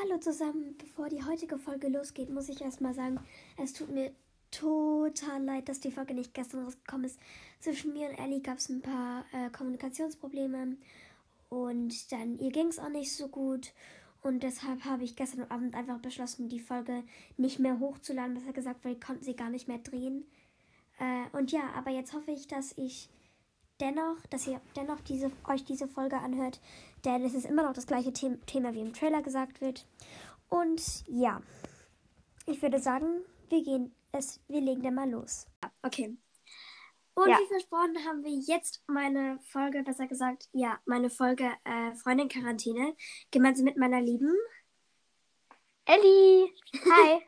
Hallo zusammen, bevor die heutige Folge losgeht, muss ich erstmal sagen, es tut mir total leid, dass die Folge nicht gestern rausgekommen ist. Zwischen mir und Ellie gab es ein paar äh, Kommunikationsprobleme und dann ihr ging es auch nicht so gut und deshalb habe ich gestern Abend einfach beschlossen, die Folge nicht mehr hochzuladen, besser gesagt, weil ich konnten sie gar nicht mehr drehen. Äh, und ja, aber jetzt hoffe ich, dass ich dennoch, dass ihr dennoch diese, euch diese Folge anhört, denn es ist immer noch das gleiche The Thema, wie im Trailer gesagt wird. Und ja, ich würde sagen, wir gehen es, wir legen dann mal los. Okay. Und Ja. wie versprochen haben wir jetzt meine Folge, besser gesagt, ja, meine Folge äh, Freundin Quarantäne, gemeinsam mit meiner Lieben. Elli! Hi!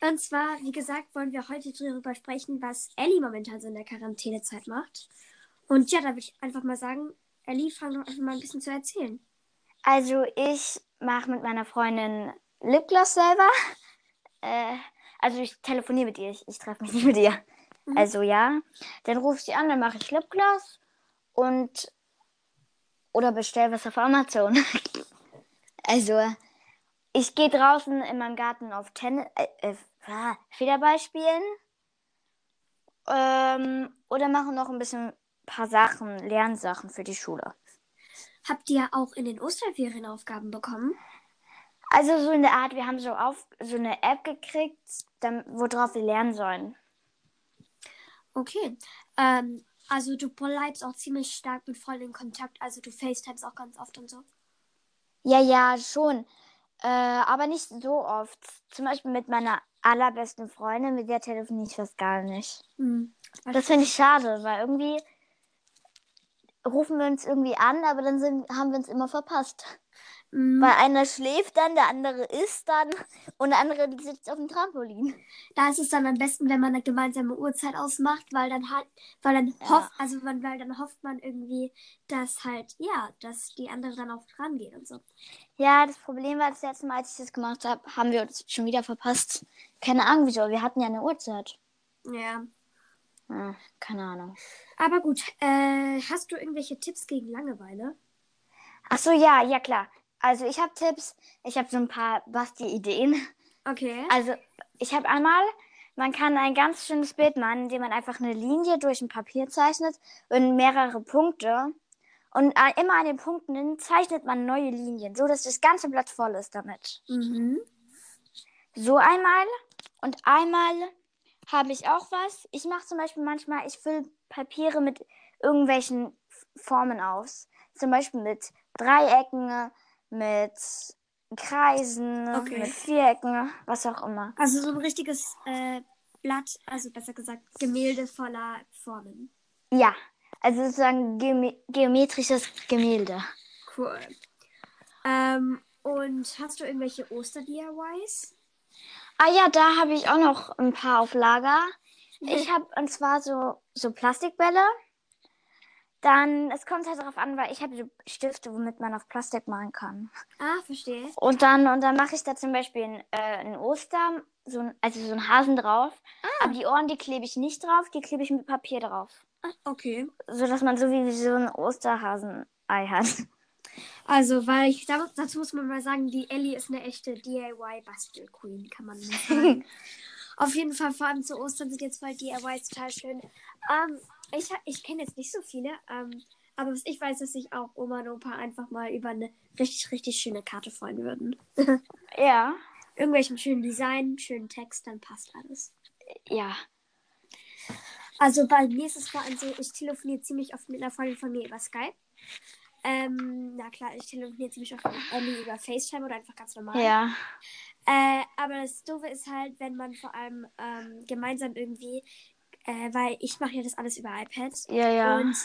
Und zwar, wie gesagt, wollen wir heute darüber sprechen, was Ellie momentan so in der Quarantänezeit macht. Und ja, da würde ich einfach mal sagen, Ellie, fang doch einfach mal ein bisschen zu erzählen. Also ich mache mit meiner Freundin Lipgloss selber. Äh, also ich telefoniere mit ihr, ich, ich treffe mich nicht mit ihr. Mhm. Also ja. Dann rufe ich sie an, dann mache ich Lipgloss und oder bestell was auf Amazon. also ich gehe draußen in meinem Garten auf Tennis, äh, äh, Federball spielen. Ähm, oder mache noch ein bisschen paar Sachen, Lernsachen für die Schule. Habt ihr auch in den Osterferien Aufgaben bekommen? Also so in der Art, wir haben so auf so eine App gekriegt, dann, worauf wir lernen sollen. Okay. Ähm, also du bleibst auch ziemlich stark mit Freunden in Kontakt, also du FaceTimes auch ganz oft und so. Ja, ja, schon. Äh, aber nicht so oft. Zum Beispiel mit meiner allerbesten Freundin, mit der telefoniere ich fast gar nicht. Mhm. Das finde ich schade, weil irgendwie rufen wir uns irgendwie an, aber dann sind, haben wir uns immer verpasst. Mhm. Weil einer schläft dann, der andere isst dann und der andere sitzt auf dem Trampolin. Da ist es dann am besten, wenn man eine gemeinsame Uhrzeit ausmacht, weil dann halt, weil dann Ja. hofft, also man, weil dann hofft man irgendwie, dass halt, ja, dass die andere dann auch dran geht und so. Ja, das Problem war, das letzte Mal, als ich das gemacht habe, haben wir uns schon wieder verpasst. Keine Ahnung wieso, wir hatten ja eine Uhrzeit. Ja. Ja, keine Ahnung. Aber gut, äh, hast du irgendwelche Tipps gegen Langeweile? Ach so, ja, ja klar. Also ich habe Tipps, ich habe so ein paar Basti-Ideen. Okay. Also ich habe einmal, man kann ein ganz schönes Bild machen, indem man einfach eine Linie durch ein Papier zeichnet und mehrere Punkte. Und äh, immer an den Punkten zeichnet man neue Linien, so dass das ganze Blatt voll ist damit. Mhm. So einmal. Und einmal habe ich auch was. Ich mache zum Beispiel manchmal, ich fülle Papiere mit irgendwelchen Formen aus. Zum Beispiel mit Dreiecken, mit Kreisen, Okay. mit Vierecken, was auch immer. Also so ein richtiges äh, Blatt, also besser gesagt Gemälde voller Formen. Ja, also sozusagen geome geometrisches Gemälde. Cool. Ähm, und hast du irgendwelche Oster-DIYs? Ah ja, da habe ich auch noch ein paar auf Lager. Ich habe und zwar so, so Plastikbälle. Dann, es kommt halt darauf an, weil ich habe Stifte, womit man auf Plastik malen kann. Ah, verstehe. Und dann, und dann mache ich da zum Beispiel ein, äh, ein Oster, so ein, also so einen Hasen drauf. Aber die Ohren, die klebe ich nicht drauf, die klebe ich mit Papier drauf. Ah, okay. So dass man so wie so ein Osterhasenei hat. Also, weil ich, da- dazu muss man mal sagen, die Ellie ist eine echte DIY-Bastel-Queen, kann man sagen. Auf jeden Fall, vor allem zu Ostern sind jetzt voll DIYs total schön. Ähm, ich ich kenne jetzt nicht so viele, ähm, aber was ich weiß, dass sich auch Oma und Opa einfach mal über eine richtig, richtig schöne Karte freuen würden. Ja. Irgendwelchen schönen Design, schönen Text, dann passt alles. Ja. Also bei mir ist es vor allem so, ich telefoniere ziemlich oft mit einer Freundin von mir über Skype. Ähm, na klar, ich telefoniere ziemlich oft mit Ellie über FaceTime oder einfach ganz normal. Ja. Äh, aber das Doofe ist halt, wenn man vor allem ähm, gemeinsam irgendwie, äh, weil ich mache ja das alles über iPad. Ja, ja. Und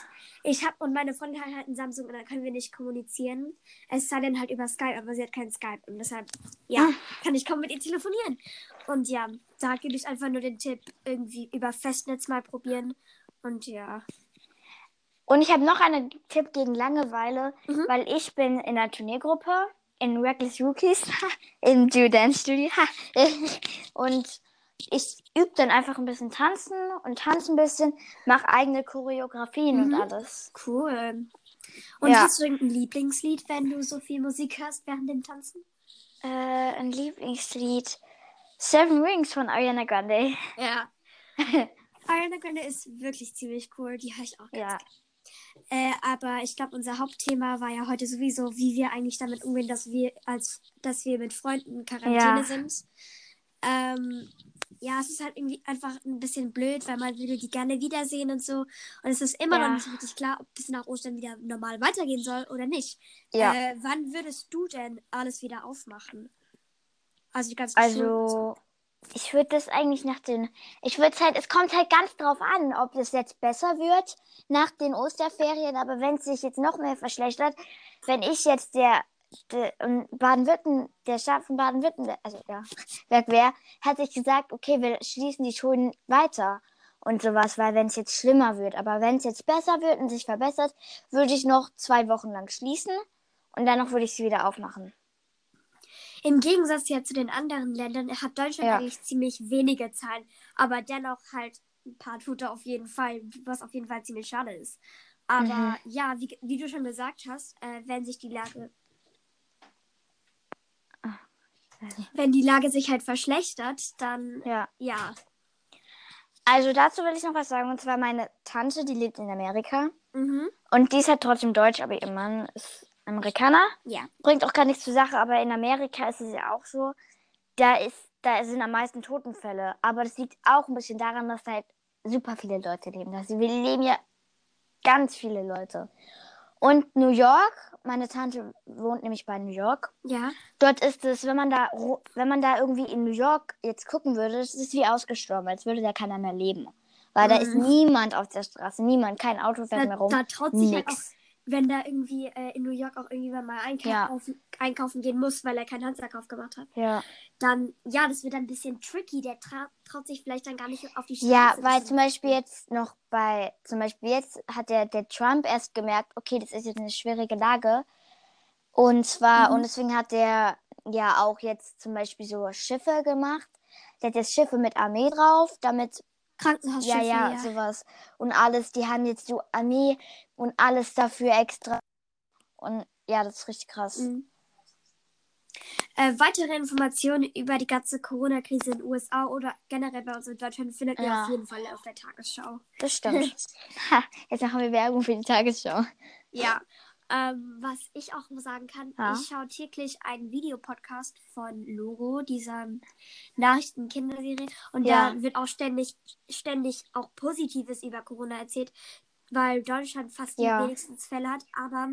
ich habe und meine Freundin hat halt einen Samsung und dann können wir nicht kommunizieren. Es sei denn halt über Skype, aber sie hat keinen Skype und deshalb, ja, Ah. kann ich kaum mit ihr telefonieren. Und ja, da gebe ich einfach nur den Tipp, irgendwie über Festnetz mal probieren. Und ja. Und ich habe noch einen Tipp gegen Langeweile, Mhm. weil ich bin in einer Turniergruppe in Reckless Rookies im Duo Dance Studio. und ich übe dann einfach ein bisschen tanzen und tanze ein bisschen, mache eigene Choreografien Mhm. und alles. Cool. Und Ja. hast du irgendein Lieblingslied, wenn du so viel Musik hörst während dem Tanzen? Äh, ein Lieblingslied. Seven Rings von Ariana Grande. Ja. Ariana Grande ist wirklich ziemlich cool. Die höre ich auch ganz Ja. Äh, aber ich glaube, unser Hauptthema war ja heute sowieso, wie wir eigentlich damit umgehen, dass wir als dass wir mit Freunden in Quarantäne Ja. sind. Ähm, ja, es ist halt irgendwie einfach ein bisschen blöd, weil man würde die gerne wiedersehen und so. Und es ist immer Ja. noch nicht richtig klar, ob es nach Ostern wieder normal weitergehen soll oder nicht. Ja. Äh, wann würdest du denn alles wieder aufmachen? Also die ganzen und so. Ich würde das eigentlich nach den. Ich würde halt, es kommt halt ganz drauf an, ob es jetzt besser wird nach den Osterferien, aber wenn es sich jetzt noch mehr verschlechtert, wenn ich jetzt der, der Baden-Württemberg, der Staat von Baden-Württemberg, also ja, wäre, hat sich gesagt, okay, wir schließen die Schulen weiter und sowas, weil wenn es jetzt schlimmer wird, aber wenn es jetzt besser wird und sich verbessert, würde ich noch zwei Wochen lang schließen und danach würde ich sie wieder aufmachen. Im Gegensatz ja zu den anderen Ländern hat Deutschland Ja. eigentlich ziemlich wenige Zahlen, aber dennoch halt ein paar Tote auf jeden Fall, was auf jeden Fall ziemlich schade ist. Aber Mhm. ja, wie, wie du schon gesagt hast, äh, wenn sich die Lage. Wenn die Lage sich halt verschlechtert, dann Ja. ja. Also dazu will ich noch was sagen. Und zwar meine Tante, die lebt in Amerika. Mhm. Und die ist halt trotzdem deutsch, aber ihr Mann ist Amerikaner. Ja. Bringt auch gar nichts zur Sache, aber in Amerika ist es ja auch so. Da ist, da sind am meisten Totenfälle. Aber das liegt auch ein bisschen daran, dass da halt super viele Leute leben. Also wir leben ja ganz viele Leute. Und New York, meine Tante wohnt nämlich bei New York. Ja. Dort ist es, wenn man da, wenn man da irgendwie in New York jetzt gucken würde, das ist wie ausgestorben, als würde da keiner mehr leben. Weil da ist Mhm. niemand auf der Straße, niemand, kein Auto fährt mehr Da, rum. da traut sich halt auch, Nix. Wenn da irgendwie äh, in New York auch irgendjemand mal einkaufen, einkaufen gehen muss, weil er keinen Handverkauf gemacht hat. Ja. dann, ja, das wird dann ein bisschen tricky. Der tra traut sich vielleicht dann gar nicht auf die Straße. Ja, weil zu zum Beispiel jetzt noch bei, zum Beispiel jetzt hat der, der Trump erst gemerkt, okay, das ist jetzt eine schwierige Lage. Und zwar, Mhm. und deswegen hat der ja auch jetzt zum Beispiel so Schiffe gemacht. Der hat jetzt Schiffe mit Armee drauf, damit Krankenhausschiffe. Ja, ja, sowas. Und alles, die haben jetzt so Armee und alles dafür extra. Und ja, das ist richtig krass. Mhm. Äh, weitere Informationen über die ganze Corona-Krise in den USA oder generell bei uns in Deutschland findet ihr Ja. auf jeden Fall auf der Tagesschau. Das stimmt. ha, jetzt machen wir Werbung für die Tagesschau. Ja. Ähm, was ich auch nur sagen kann, Ja. ich schaue täglich einen Videopodcast von Logo, dieser Nachrichten-Kinderserie. Und Ja. da wird auch ständig, ständig auch Positives über Corona erzählt, weil Deutschland fast die Ja. wenigsten Fälle hat. Aber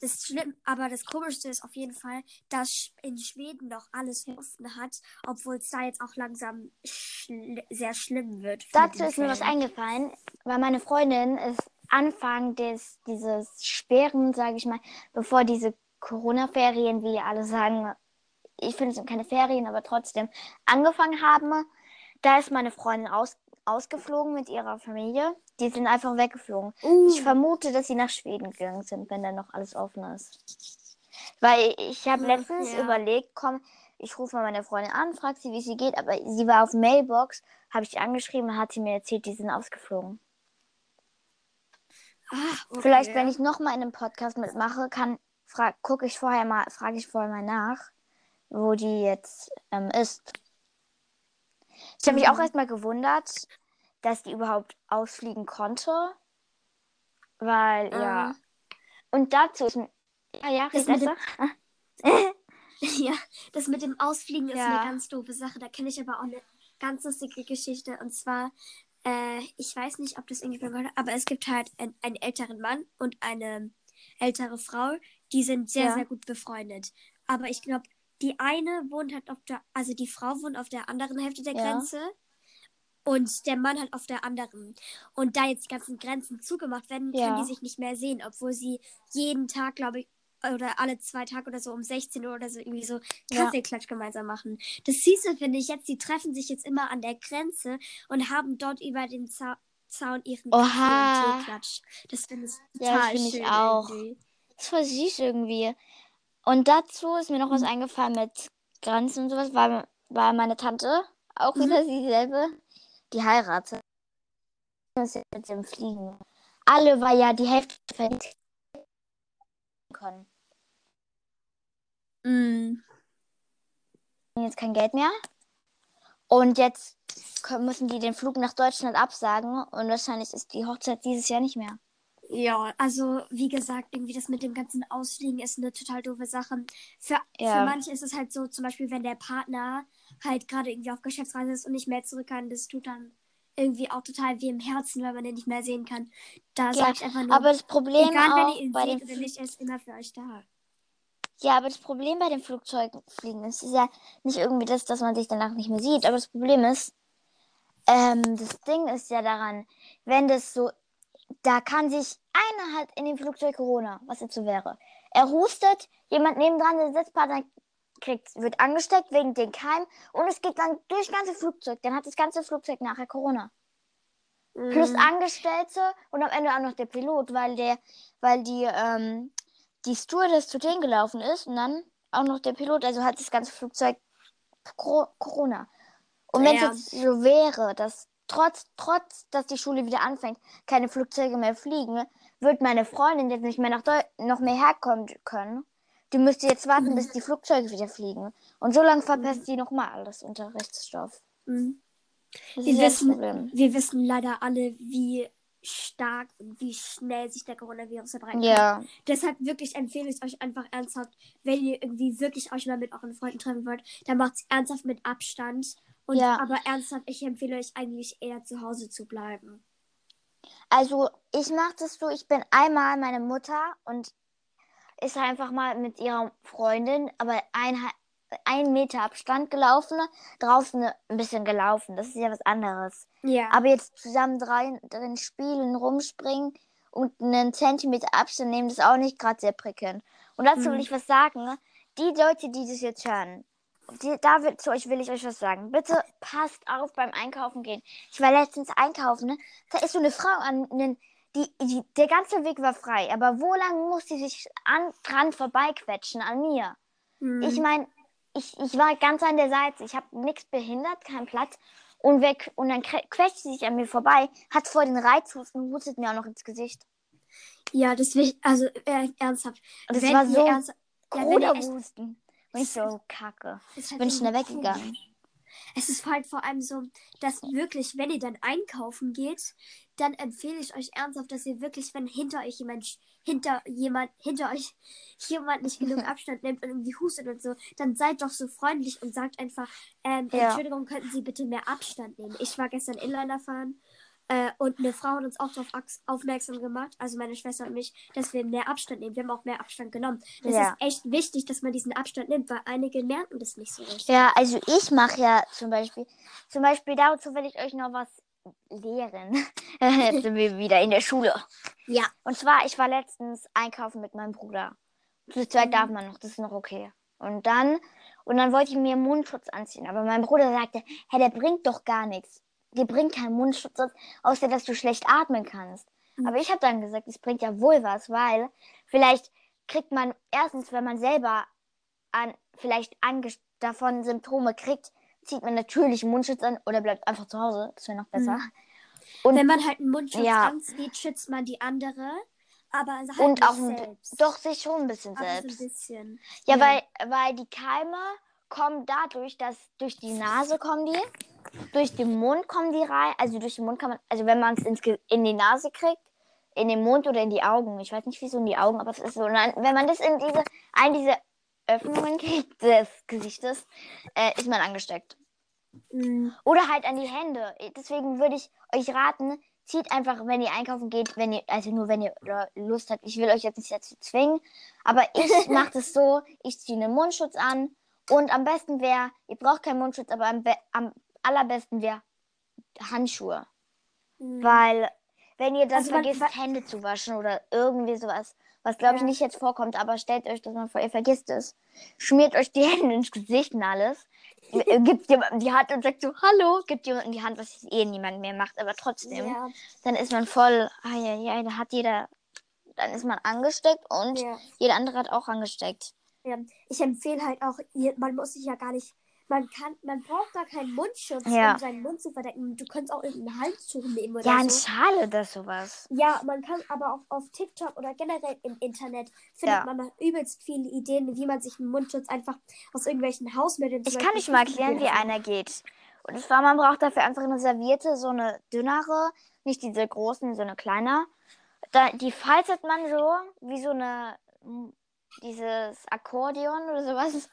das schlimm, aber das Komischste ist auf jeden Fall, dass in Schweden noch alles offen hat, obwohl es da jetzt auch langsam schl sehr schlimm wird. Dazu ist mir was eingefallen, weil meine Freundin ist Anfang des, dieses Sperren, sage ich mal, bevor diese Corona-Ferien, wie alle sagen, ich finde es sind keine Ferien, aber trotzdem angefangen haben, da ist meine Freundin aus, ausgeflogen mit ihrer Familie. Die sind einfach weggeflogen. Uh, Ich vermute, dass sie nach Schweden gegangen sind, wenn da noch alles offen ist. Weil ich habe letztens ja. überlegt, komm, ich rufe mal meine Freundin an, frage sie, wie sie geht, aber sie war auf Mailbox, habe ich angeschrieben, dann hat sie mir erzählt, die sind ausgeflogen. Ah, okay. Vielleicht, wenn ich noch mal in einem Podcast mitmache, kann gucke ich vorher mal, frage ich vorher mal nach, wo die jetzt ähm, ist. Ich habe mich auch Mhm. erst mal gewundert, dass die überhaupt ausfliegen konnte. Weil, ja. Ah. Und dazu ist. Ja, ja, Das mit dem- besser. Ja, das mit dem Ausfliegen ist Ja. eine ganz doofe Sache. Da kenne ich aber auch eine ganz lustige Geschichte. Und zwar, äh, ich weiß nicht, ob das irgendjemand gehört hat, aber es gibt halt ein, einen älteren Mann und eine ältere Frau, die sind sehr, Ja. sehr gut befreundet. Aber ich glaube, die eine wohnt halt auf der, also die Frau wohnt auf der anderen Hälfte der Ja. Grenze. Und der Mann halt auf der anderen. Und da jetzt die ganzen Grenzen zugemacht werden, Ja. können die sich nicht mehr sehen, obwohl sie jeden Tag, glaube ich, oder alle zwei Tage oder so um 16 Uhr oder so irgendwie so Ja. Kaffeeklatsch gemeinsam machen. Das Süße finde ich jetzt, die treffen sich jetzt immer an der Grenze und haben dort über den Zau Zaun ihren Oha. Teeklatsch. Das finde ich Ja, total finde ich schön auch. irgendwie. Das voll süß irgendwie. Und dazu ist mir noch was Mhm. eingefallen mit Grenzen und sowas, weil, weil meine Tante, auch Mhm. wieder dieselbe, die heiratet. Mit dem Fliegen. Alle war ja die Hälfte können. Mm. jetzt kein Geld mehr. Und jetzt müssen die den Flug nach Deutschland absagen und wahrscheinlich ist die Hochzeit dieses Jahr nicht mehr. Ja, also wie gesagt, irgendwie das mit dem ganzen Ausfliegen ist eine total doofe Sache. Für, Ja. für manche ist es halt so, zum Beispiel, wenn der Partner halt gerade irgendwie auf Geschäftsreise ist und nicht mehr zurück kann, das tut dann irgendwie auch total weh im Herzen, weil man den nicht mehr sehen kann. Da Ja, sage ich einfach nur, Aber das Problem egal auch wenn ihr ihn bei seht oder nicht, er ist immer für euch da. Ja, aber das Problem bei den Flugzeugfliegen ist, ist ja nicht irgendwie das, dass man sich danach nicht mehr sieht. Aber das Problem ist, ähm, das Ding ist ja daran, wenn das so, da kann sich einer hat in dem Flugzeug Corona, was jetzt so wäre. Er hustet, jemand nebendran, der Sitzpartner kriegt, wird angesteckt wegen den Keim und es geht dann durch das ganze Flugzeug. Dann hat das ganze Flugzeug nachher Corona. Plus Mhm. Angestellte und am Ende auch noch der Pilot, weil der, weil die, ähm, die Stewardess zu denen gelaufen ist und dann auch noch der Pilot, also hat das ganze Flugzeug Cor Corona. Und wenn es Ja. jetzt so wäre, dass trotz, trotz, dass die Schule wieder anfängt, keine Flugzeuge mehr fliegen, wird meine Freundin jetzt nicht mehr nach Deu noch mehr herkommen können. Die müsste jetzt warten, Mhm. bis die Flugzeuge wieder fliegen. Und so lange verpasst sie nochmal alles Unterrichtsstoff. Mhm. Wir wissen, wir wissen leider alle, wie stark und wie schnell sich der Coronavirus verbreiten kann. Ja. Deshalb wirklich empfehle ich euch einfach ernsthaft, wenn ihr irgendwie wirklich euch mal mit euren Freunden treffen wollt, dann macht es ernsthaft mit Abstand. Und Ja. aber ernsthaft, ich empfehle euch eigentlich eher zu Hause zu bleiben. Also ich mache das so, ich bin einmal meine Mutter und ist einfach mal mit ihrer Freundin, aber ein, ein Meter Abstand gelaufen, draußen ein bisschen gelaufen. Das ist ja was anderes. Ja. Aber jetzt zusammen drin, drin spielen, rumspringen und einen Zentimeter Abstand nehmen, das ist auch nicht gerade sehr prickelnd. Und dazu will Mhm. ich was sagen. ne? Die Leute, die das jetzt hören, die, da will, zu euch will ich euch was sagen. Bitte passt auf beim Einkaufen gehen. Ich war letztens einkaufen, ne? da ist so eine Frau an den, die, die, der ganze Weg war frei, aber wo lang muss sie sich an, dran vorbeiquetschen an mir? Mhm. Ich meine, ich, ich war ganz an der Seite. Ich habe nichts behindert, keinen Platz. Und, weg, und dann quetscht sie sich an mir vorbei, hat vor den Reizhusten und hustet mir auch noch ins Gesicht. ja, das will ich, also äh, ernsthaft. Und das Wenn war so ernst- ja. Und ich so, kacke. ist halt Bin schnell weggegangen. Es ist halt vor allem so, dass wirklich, wenn ihr dann einkaufen geht, dann empfehle ich euch ernsthaft, dass ihr wirklich, wenn hinter euch jemand, hinter jemand, hinter euch jemand nicht genug Abstand nimmt und irgendwie hustet und so, dann seid doch so freundlich und sagt einfach, ähm, Ja. Entschuldigung, könnten Sie bitte mehr Abstand nehmen? Ich war gestern Inliner fahren äh, und eine Frau hat uns auch darauf aufmerksam gemacht, also meine Schwester und mich, dass wir mehr Abstand nehmen. Wir haben auch mehr Abstand genommen. Das Ja. ist echt wichtig, dass man diesen Abstand nimmt, weil einige merken das nicht so richtig. Ja, also ich mache ja zum Beispiel, zum Beispiel dazu will ich euch noch was lehren. Jetzt sind wir wieder in der Schule. Ja. Und zwar, ich war letztens einkaufen mit meinem Bruder. Zu zweit darf man noch, das ist noch okay. Und dann, und dann wollte ich mir Mundschutz anziehen. Aber mein Bruder sagte, hey, der bringt doch gar nichts. Der bringt keinen Mundschutz, außer dass du schlecht atmen kannst. Mhm. Aber ich habe dann gesagt, es bringt ja wohl was, weil vielleicht kriegt man erstens, wenn man selber an, vielleicht davon Symptome kriegt, zieht man natürlich einen Mundschutz an oder bleibt einfach zu Hause. Das wäre noch besser. Mhm. Und- Wenn man halt einen Mundschutz Ja. anzieht, schützt man die andere, aber halt Und auch ein, selbst. doch sich schon ein bisschen so ein selbst. bisschen. Ja, Ja. Weil, weil die Keime kommen dadurch, dass durch die Nase kommen die, durch den Mund kommen die rein. Also durch den Mund kann man, also wenn man es in die Nase kriegt, in den Mund oder in die Augen. Ich weiß nicht, wieso in die Augen, aber es ist so. Und dann, wenn man das in diese, ein diese Öffnungen kriegt, des Gesichtes, äh, ist man angesteckt. Mhm. Oder halt an die Hände. Deswegen würde ich euch raten, zieht einfach, wenn ihr einkaufen geht, wenn ihr, also nur wenn ihr Lust habt. Ich will euch jetzt nicht dazu zwingen, aber ich mache das so, ich ziehe einen Mundschutz an und am besten wäre, ihr braucht keinen Mundschutz, aber am, am allerbesten wäre Handschuhe. Mhm. Weil, wenn ihr dann Also man- vergisst, wa- Hände zu waschen oder irgendwie sowas, was glaube ich Ja. nicht jetzt vorkommt, aber stellt euch das mal vor, ihr vergisst es. Schmiert euch die Hände ins Gesicht und alles. Äh, Gibt jemandem die Hand und sagt so, hallo, gibt jemandem die Hand, was eh niemand mehr macht, aber trotzdem. Ja. Dann ist man voll, ah ja, ja, da hat jeder, dann ist man angesteckt und Ja. jeder andere hat auch angesteckt. Ja. Ich empfehle halt auch, man muss sich ja gar nicht man kann, man braucht gar keinen Mundschutz, Ja. um seinen Mund zu verdecken. Du könntest auch irgendein Halstuch nehmen oder Ja, ein so. Schale oder sowas. Ja, man kann aber auch auf TikTok oder generell im Internet findet Ja. man noch übelst viele Ideen, wie man sich einen Mundschutz einfach aus irgendwelchen Hausmitteln Ich kann euch mal erklären, wie einer geht. Und zwar, man braucht dafür einfach eine Serviette, so eine dünnere, nicht diese großen, so eine kleine. Da, die faltet man so, wie so eine, dieses Akkordeon oder sowas.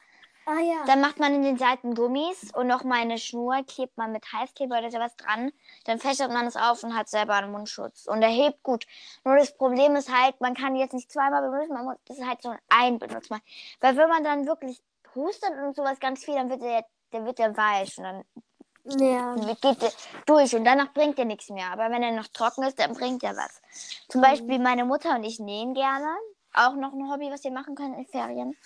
Ah ja. Dann macht man in den Seiten Gummis und noch mal eine Schnur, klebt man mit Heißkleber oder sowas dran. Dann fächert man es auf und hat selber einen Mundschutz. Und er hebt gut. Nur das Problem ist halt, man kann jetzt nicht zweimal benutzen, man muss, das ist halt so ein Benutzmal. Weil wenn man dann wirklich hustet und sowas ganz viel, dann wird der, der wird der weich und dann ja. geht der durch und danach bringt er nichts mehr. Aber wenn er noch trocken ist, dann bringt er was. Zum Beispiel meine Mutter und ich nähen gerne. Auch noch ein Hobby, was wir machen können in Ferien.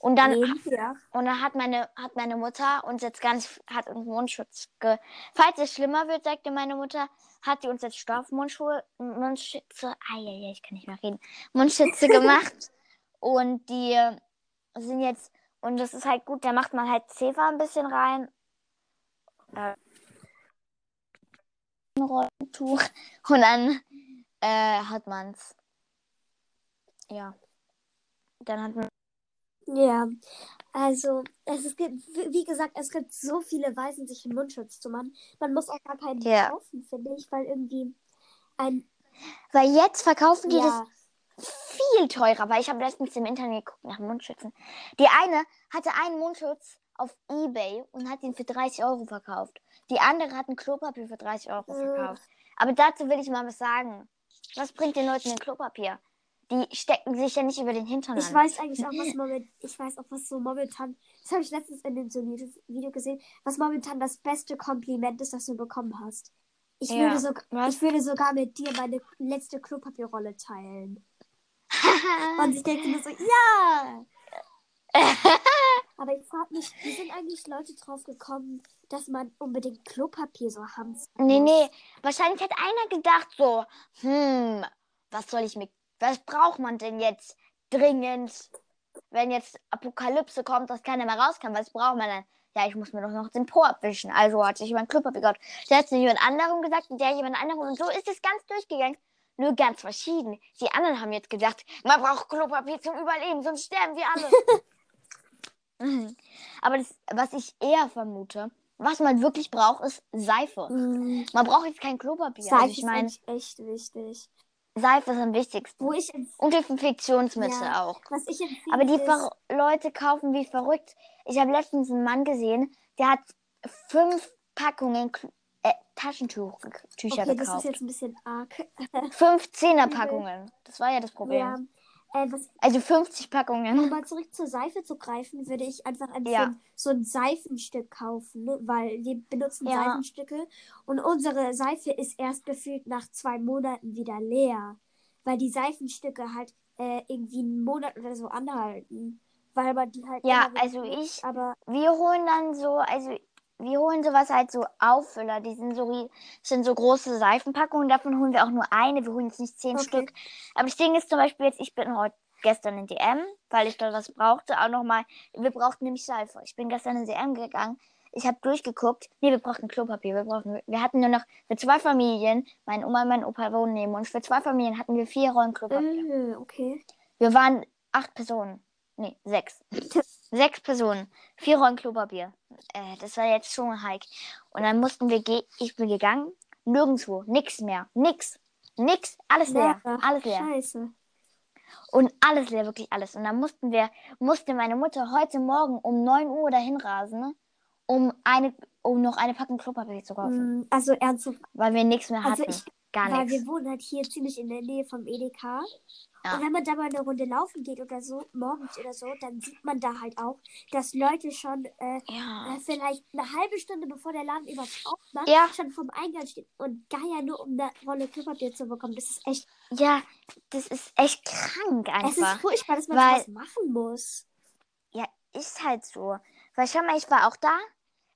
Und dann wir. und dann hat meine, hat meine Mutter uns jetzt ganz, hat uns Mundschutz ge. Falls es schlimmer wird, sagte meine Mutter, hat die uns jetzt Stoffmundschutze, Mundschütze, ah ja, ja, ich kann nicht mehr reden, Mundschütze gemacht. Und die äh, sind jetzt, und das ist halt gut, da macht man halt Zewa ein bisschen rein. Äh, ein Rollentuch. Und dann äh, hat man's. Ja. Dann hat man. Ja, also es, es gibt, wie gesagt, es gibt so viele Weisen, sich einen Mundschutz zu machen. Man muss auch gar keinen Ja. kaufen, finde ich, weil irgendwie ein, Weil jetzt verkaufen die das ja, viel teurer, weil ich habe letztens im Internet geguckt nach Mundschützen. Die eine hatte einen Mundschutz auf Ebay und hat ihn für 30 Euro verkauft. Die andere hat ein Klopapier für 30 Euro Äh. verkauft. Aber dazu will ich mal was sagen. Was bringt den Leuten denn Klopapier? Die stecken sich ja nicht über den Hintern ich weiß eigentlich auch, was moment, ich weiß auch, was so momentan, das habe ich letztens in dem so Video gesehen, was momentan das beste Kompliment ist, das du bekommen hast. Ich, Ja, würde, so, was? ich würde sogar mit dir meine letzte Klopapierrolle teilen. Und ich denke mir so, ja! Aber ich frage mich, wie sind eigentlich Leute drauf gekommen, dass man unbedingt Klopapier so haben Nee, muss? nee. Wahrscheinlich hat einer gedacht so, hm, was soll ich mit, was braucht man denn jetzt dringend, wenn jetzt Apokalypse kommt, dass keiner mehr raus kann, was braucht man dann? Ja, ich muss mir doch noch den Po abwischen. Also hat sich jemand Klopapier gekauft. Der hat sich jemand anderem gesagt und der jemand anderem und so ist es ganz durchgegangen. Nur ganz verschieden. Die anderen haben jetzt gedacht, man braucht Klopapier zum Überleben, sonst sterben wir alle. Mhm. Aber das, was ich eher vermute, was man wirklich braucht, ist Seife. Mm, Man braucht jetzt kein Klopapier. Seife also ich ist meine, eigentlich echt wichtig. Seife ist am wichtigsten. Wo ich empf- Und Desinfektionsmittel Ja. auch. was ich empfehle, Aber die ist, Leute kaufen wie verrückt. Ich habe letztens einen Mann gesehen, der hat fünf Packungen äh, Taschentücher okay, das ist gekauft. jetzt ein bisschen arg. Fünf Zehnerpackungen. Das war ja das Problem. ja. Äh, Also 50 Packungen. um mal zurück zur Seife zu greifen, würde ich einfach empfehlen, so ein Seifenstück kaufen, ne? weil wir benutzen Ja. Seifenstücke und unsere Seife ist erst gefühlt nach zwei Monaten wieder leer, weil die Seifenstücke halt äh, irgendwie einen Monat oder so anhalten, weil man die halt Ja, also ich- aber Wir holen dann so, also wir holen sowas halt so Auffüller. Die sind so, sind so große Seifenpackungen. Davon holen wir auch nur eine. Wir holen jetzt nicht zehn Okay. Stück. Aber das Ding ist zum Beispiel jetzt, ich bin heute gestern in DM, weil ich dort was brauchte. Auch nochmal, wir brauchten nämlich Seife. Ich bin gestern in DM gegangen. Ich habe durchgeguckt. Nee, wir brauchten Klopapier. Wir, brauchten, wir hatten nur noch für zwei Familien, meine Oma und mein Opa wohnen neben uns. Für zwei Familien hatten wir vier Rollen Klopapier. äh, okay. Wir waren acht Personen. Nee, sechs. sechs Personen. Vier Rollen Klopapier. Äh, das war jetzt schon ein Hike. Und dann mussten wir gehen. Ich bin gegangen. Nirgendwo. Nix mehr. Nix. Nix. Alles leer. Leer. Alles leer. Scheiße. Und alles leer. Wirklich alles. Und dann mussten wir, musste meine Mutter heute Morgen um 9 Uhr dahin rasen, um eine, um noch eine Packung Klopapier zu kaufen. Mm, Also ernsthaft, Weil wir nichts mehr Also hatten. ich- Gar weil nichts. wir wohnen halt hier ziemlich in der Nähe vom Edeka. Ja. Und wenn man da mal eine Runde laufen geht oder so, morgens oder so, dann sieht man da halt auch, dass Leute schon äh, Ja. äh, vielleicht eine halbe Stunde bevor der Laden überhaupt aufmacht, Ja. schon vom Eingang stehen und geier nur um eine Rolle Klopapier zu bekommen. Das ist echt, Ja, das ist echt krank es ist einfach. furchtbar, dass man Weil- sowas machen muss. Ja, ist halt so. Weil schau mal, ich war auch da.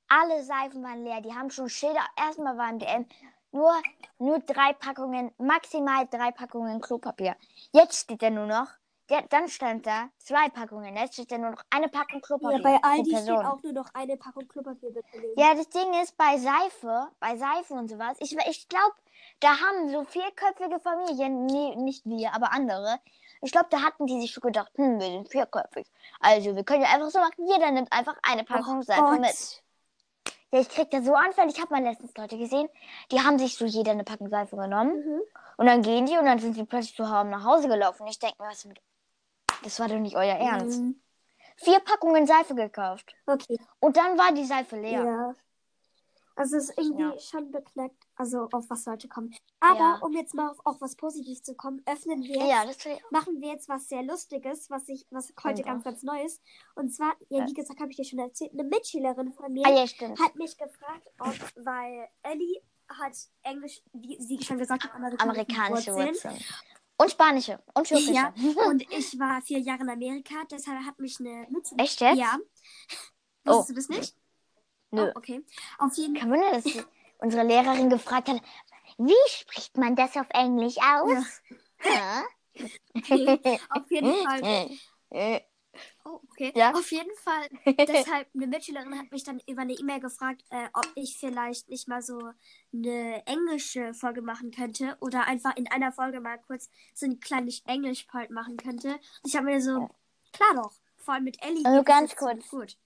Alle Seifen waren leer. Die haben schon Schilder. Erstmal war im DM nur, nur drei Packungen, maximal drei Packungen Klopapier. Jetzt steht da nur noch, Ja, dann stand da zwei Packungen. Jetzt steht da nur noch eine Packung Klopapier. Ja, bei Aldi steht auch nur noch eine Packung Klopapier bitte. Ja, das Ding ist bei Seife, bei Seife und sowas. Ich, ich glaube, da haben so vierköpfige Familien, nee, nicht wir, aber andere. Ich glaube, da hatten die sich schon gedacht, hm, wir sind vierköpfig. Also, wir können ja einfach so machen, jeder nimmt einfach eine Packung Oh Seife Gott. mit. Ja, ich krieg da so Anfälle. Ich habe mal letztens Leute gesehen, die haben sich so jeder eine Packung Seife genommen. Mhm. Und dann gehen die und dann sind sie plötzlich zu Hause nach Hause gelaufen. Ich denke mir, was mit. Das war doch nicht euer Ernst. Mhm. Vier Packungen Seife gekauft. Okay, Und dann war die Seife leer. ja. Also es ist irgendwie Ja. schon beknackt, also auf was Leute kommen. Aber Ja. um jetzt mal auf auch was Positives zu kommen, öffnen wir jetzt, Ja, machen wir jetzt was sehr Lustiges, was ich, was heute ganz, ganz Neues. Und zwar, ja, wie gesagt, habe ich dir schon erzählt, eine Mitschülerin von mir Ah, hat mich gefragt, ob, weil Ellie hat Englisch, wie sie schon gesagt hat, amerikanische, Amerikanische Wurzeln. Wurzeln. Und spanische. Und türkische. Ja, und ich war vier Jahre in Amerika, deshalb hat mich eine Mitschülerin. Echt jetzt? Ja. Oh. Wusstest du das nicht? Nö. Oh, okay. Auf jeden sie- unsere Lehrerin gefragt hat, wie spricht man das auf Englisch aus? Ja. Auf jeden Fall. Oh, okay. Ja. Auf jeden Fall. Deshalb, eine Mitschülerin hat mich dann über eine E-Mail gefragt, äh, ob ich vielleicht nicht mal so eine englische Folge machen könnte oder einfach in einer Folge mal kurz so ein kleines Englisch-Part machen könnte. Und ich habe mir so, klar doch, vor allem mit Ellie. Also ganz kurz. Gut.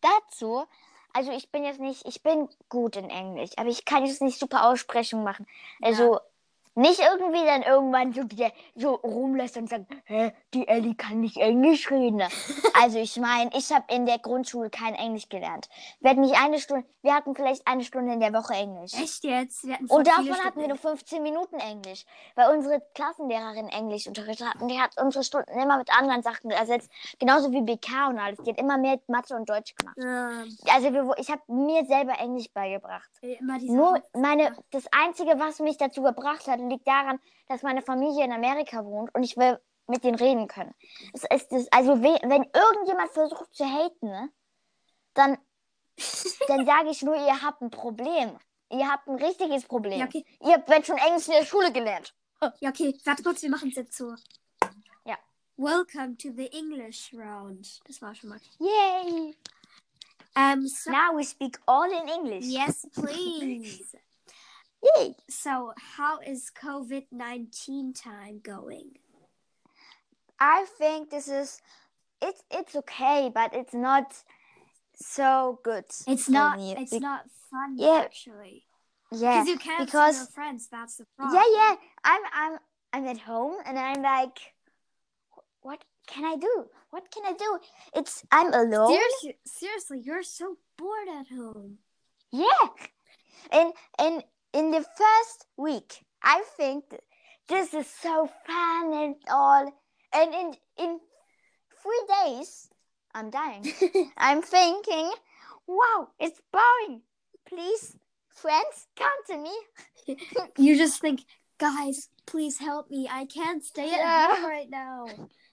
Dazu, also ich bin jetzt nicht, ich bin gut in Englisch, aber ich kann jetzt nicht super Aussprechung machen. Also nicht irgendwie dann irgendwann so, wieder so rumlässt und sagt, hä, die Ellie kann nicht Englisch reden. also ich meine, ich habe in der Grundschule kein Englisch gelernt. Wir hatten nicht eine Stunde, wir hatten vielleicht eine Stunde in der Woche Englisch. Echt jetzt? Wir hatten Und davon hatten wir nur 15 Minuten Englisch. Weil unsere Klassenlehrerin Englisch unterrichtet hat. Und die hat unsere Stunden immer mit anderen Sachen ersetzt. Genauso wie BK und alles. Die hat immer mehr Mathe und Deutsch gemacht. Ja, Also wir, ich habe mir selber Englisch beigebracht. Nur meine, das Einzige, was mich dazu gebracht hat, liegt daran, dass meine Familie in Amerika wohnt und ich will mit denen reden können. Es ist das, also we- wenn irgendjemand versucht zu haten, ne, dann, dann sage ich nur, ihr habt ein Problem. Ihr habt ein richtiges Problem. Ja, okay. Ihr habt schon Englisch in der Schule gelernt. Ja, okay, warte kurz, wir machen es jetzt so. Ja. Welcome to the English round. Das war schon mal. Yay! Um, so, Now we speak all in English. yes, please. Yay! So, how is COVID 19 time going? I think this is it's it's okay, but it's not so good. It's not. me. It's Be- not fun Yeah. actually. yeah, Because you can't because see your friends. That's the problem. yeah, yeah. I'm I'm I'm at home and I'm like, what can I do? What can I do? It's I'm alone. Seriously, seriously, you're so bored at home. Yeah, and and in the first week, I think this is so fun and all, and in in three days, I'm dying. I'm thinking, wow, it's boring. Please, friends, come to me. You just think, guys, please help me. I can't stay at Yeah. home right now.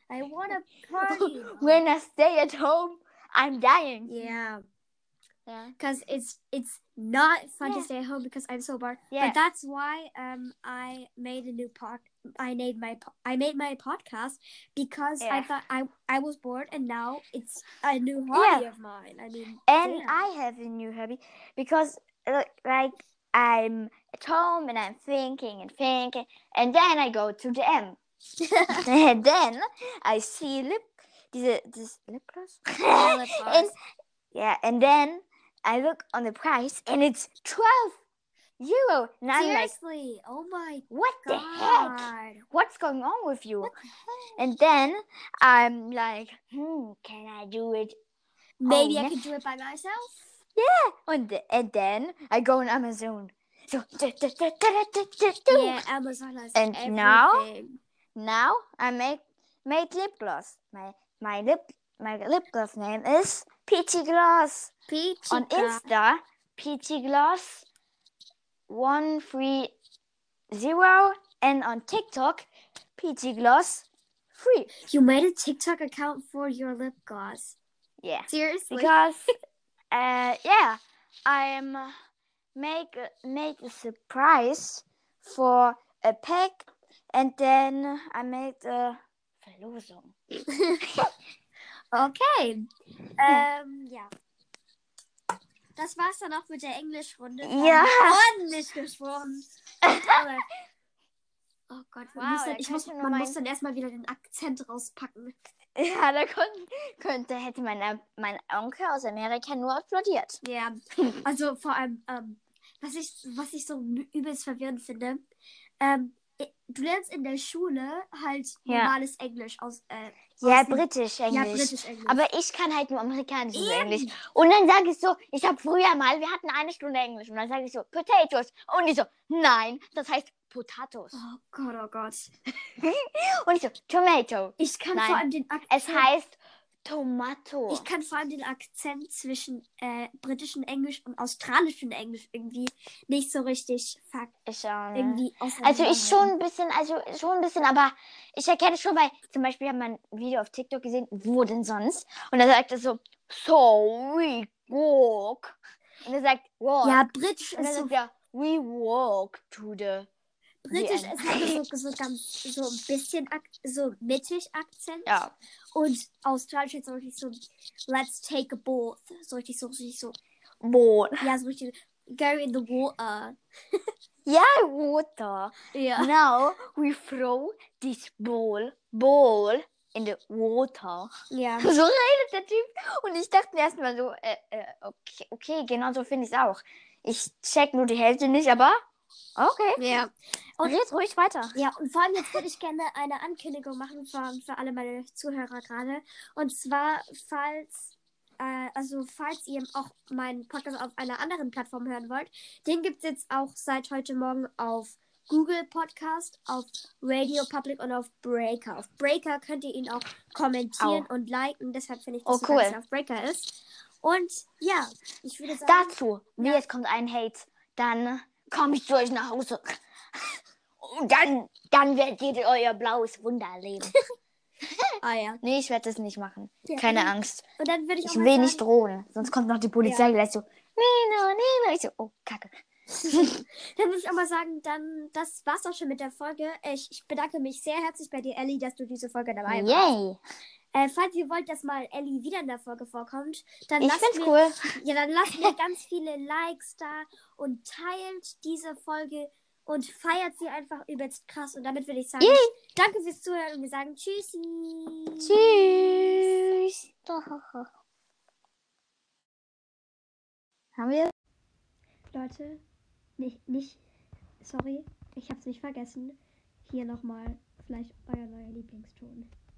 I want to party. when I stay at home, I'm dying. yeah. Yeah. because it's it's not fun Yeah. to stay at home because I'm so bored. Yeah. But that's why um I made a new pod. I made my po- I made my podcast because I thought I I was bored and now it's a new hobby Yeah. of mine. I mean, And damn. I have a new hobby because, like, I'm at home and I'm thinking and thinking, and then I go to the M. and then I see lip, this, this lip gloss. Lip gloss. and, yeah, and then I look on the price and it's 12 euro. And I'm like, seriously, oh my what the heck? What's going on with you? The? And then I'm like, hmm, can I do it maybe I can do it by myself. Yeah, and, th- and then I go on Amazon. So. Yeah, Amazon has And everything. now? now I make made lip gloss. My my lip my lip gloss name is Peachy Gloss. Peachy on. Insta, Peachy three zero, and on TikTok, Peachy Gloss three. You made a TikTok account for your lip gloss. Yeah. Seriously? because uh yeah i'm uh, make made a surprise for a pack and then i made a Verlosung. Okay. Ähm, ja. Das war's dann auch mit der Englischrunde. Ja. Ordentlich gesprochen. Oh Gott, man Wow, muss da dann, ich muss, man mein- muss dann erstmal wieder den Akzent rauspacken. Ja, da könnte, könnte hätte mein, mein Onkel aus Amerika nur applaudiert. Ja, also vor allem, ähm, was ich, was ich so übelst verwirrend finde, ähm, du lernst in der Schule halt Ja. normales Englisch aus, äh, Ja, aus britisch ja, Englisch. britisch Englisch. Aber ich kann halt nur amerikanisches Eben. Englisch. Und dann sage ich so, ich habe früher mal, wir hatten eine Stunde Englisch. Und dann sage ich so, Potatoes. Und ich so, nein, das heißt Potatoes. oh Gott, oh Gott. Und ich so, Tomato. Ich kann Nein. vor allem den Akzent. Es heißt Tomato. Ich kann vor allem den Akzent zwischen äh, britischem Englisch und australischem Englisch irgendwie nicht so richtig ver Ich auch nicht. irgendwie Also ich schon ein bisschen, also schon ein bisschen, aber ich erkenne schon, weil zum Beispiel haben wir ein Video auf TikTok gesehen, wo denn sonst? Und da sagt er so, so we walk. Und er sagt, walk. Ja, britisch Und dann ist so sagt er, we walk to the. Britisch the end. ist halt so, so ganz so ein bisschen so mittig Akzent Ja. und australisch ist so richtig so let's take a bath so richtig so richtig so Bowl. ja so richtig go in the water Ja, water. ja Now we throw this bowl, bowl in the water. ja So redet der Typ. Und ich dachte mir erstmal so, äh, äh, okay, okay, genau so finde ich es auch. Ich check nur die Hälfte nicht, aber okay. ja Und red ruhig weiter. Ja, und vor allem jetzt würde ich gerne eine Ankündigung machen für, für alle meine Zuhörer gerade. Und zwar, falls, äh, also falls ihr auch meinen Podcast auf einer anderen Plattform hören wollt, den gibt es jetzt auch seit heute Morgen auf Google Podcast, auf Radio Public und auf Breaker. Auf Breaker könnt ihr ihn auch kommentieren und liken. Deshalb finde ich das Oh, cool. dass er auf Breaker ist. Und ja, ich würde sagen. Dazu, wie es kommt ein Hate, dann komme ich zu euch nach Hause. Und dann, dann werdet ihr euer blaues Wunder erleben. ah ja. nee, ich werde das nicht machen. Ja, Keine Angst. Und dann würde ich, Ich will sagen, nicht drohen. Sonst kommt noch die Polizei gleich so, Nino, Nino. Ich so, oh, kacke. Dann würde ich auch mal sagen, dann das war's auch schon mit der Folge. Ich, ich bedanke mich sehr herzlich bei dir, Ellie, dass du diese Folge dabei warst. Yay. Äh, falls ihr wollt, dass mal Ellie wieder in der Folge vorkommt, dann Ich lasst mir, cool. ja, dann lasst mir ganz viele Likes da und teilt diese Folge und feiert sie einfach übelst krass. Und damit würde ich sagen, Yay. danke fürs Zuhören und wir sagen Tschüssi. Tschüss. Haben wir? Leute, nicht, nicht, sorry, ich hab's nicht vergessen. Hier nochmal vielleicht euer neuer Lieblingston.